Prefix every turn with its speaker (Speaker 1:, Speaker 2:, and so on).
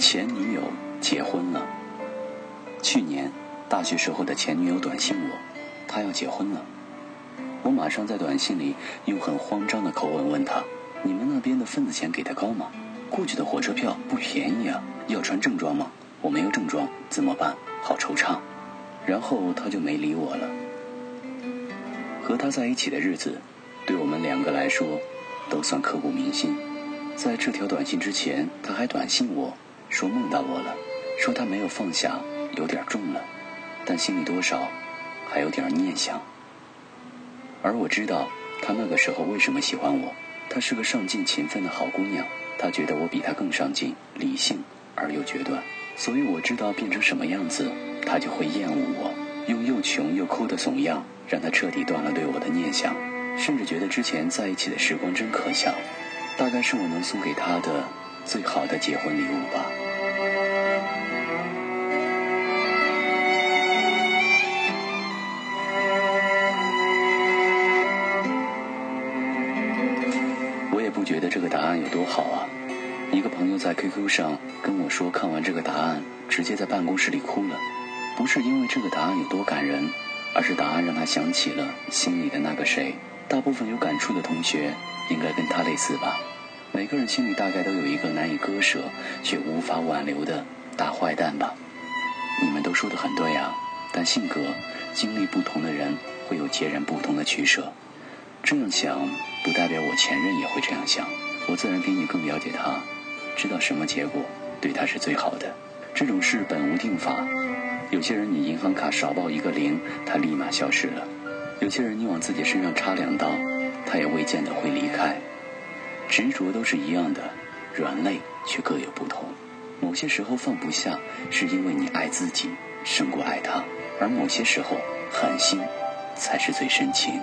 Speaker 1: 前女友结婚了。去年大学时候的前女友短信我，她要结婚了。我马上在短信里用很慌张的口吻问她：“你们那边的份子钱给的高吗？过去的火车票不便宜啊，要穿正装吗？我没有正装，怎么办？好惆怅。”然后她就没理我了。和他在一起的日子，对我们两个来说，都算刻骨铭心。在这条短信之前，他还短信我。说梦到我了，说他没有放下，有点重了，但心里多少还有点念想。而我知道他那个时候为什么喜欢我，她是个上进勤奋的好姑娘，她觉得我比她更上进、理性而又决断，所以我知道变成什么样子，她就会厌恶我，用又穷又抠的怂样，让她彻底断了对我的念想，甚至觉得之前在一起的时光真可笑，大概是我能送给她的最好的结婚礼物吧。我也不觉得这个答案有多好啊！一个朋友在 QQ 上跟我说，看完这个答案，直接在办公室里哭了。不是因为这个答案有多感人，而是答案让他想起了心里的那个谁。大部分有感触的同学，应该跟他类似吧？每个人心里大概都有一个难以割舍却无法挽留的大坏蛋吧？你们都说的很对啊，但性格、经历不同的人，会有截然不同的取舍。这样想不代表我前任也会这样想，我自然比你更了解他，知道什么结果对他是最好的。这种事本无定法，有些人你银行卡少报一个零，他立马消失了；有些人你往自己身上插两刀，他也未见得会离开。执着都是一样的，软肋却各有不同。某些时候放不下，是因为你爱自己胜过爱他；而某些时候狠心，才是最深情。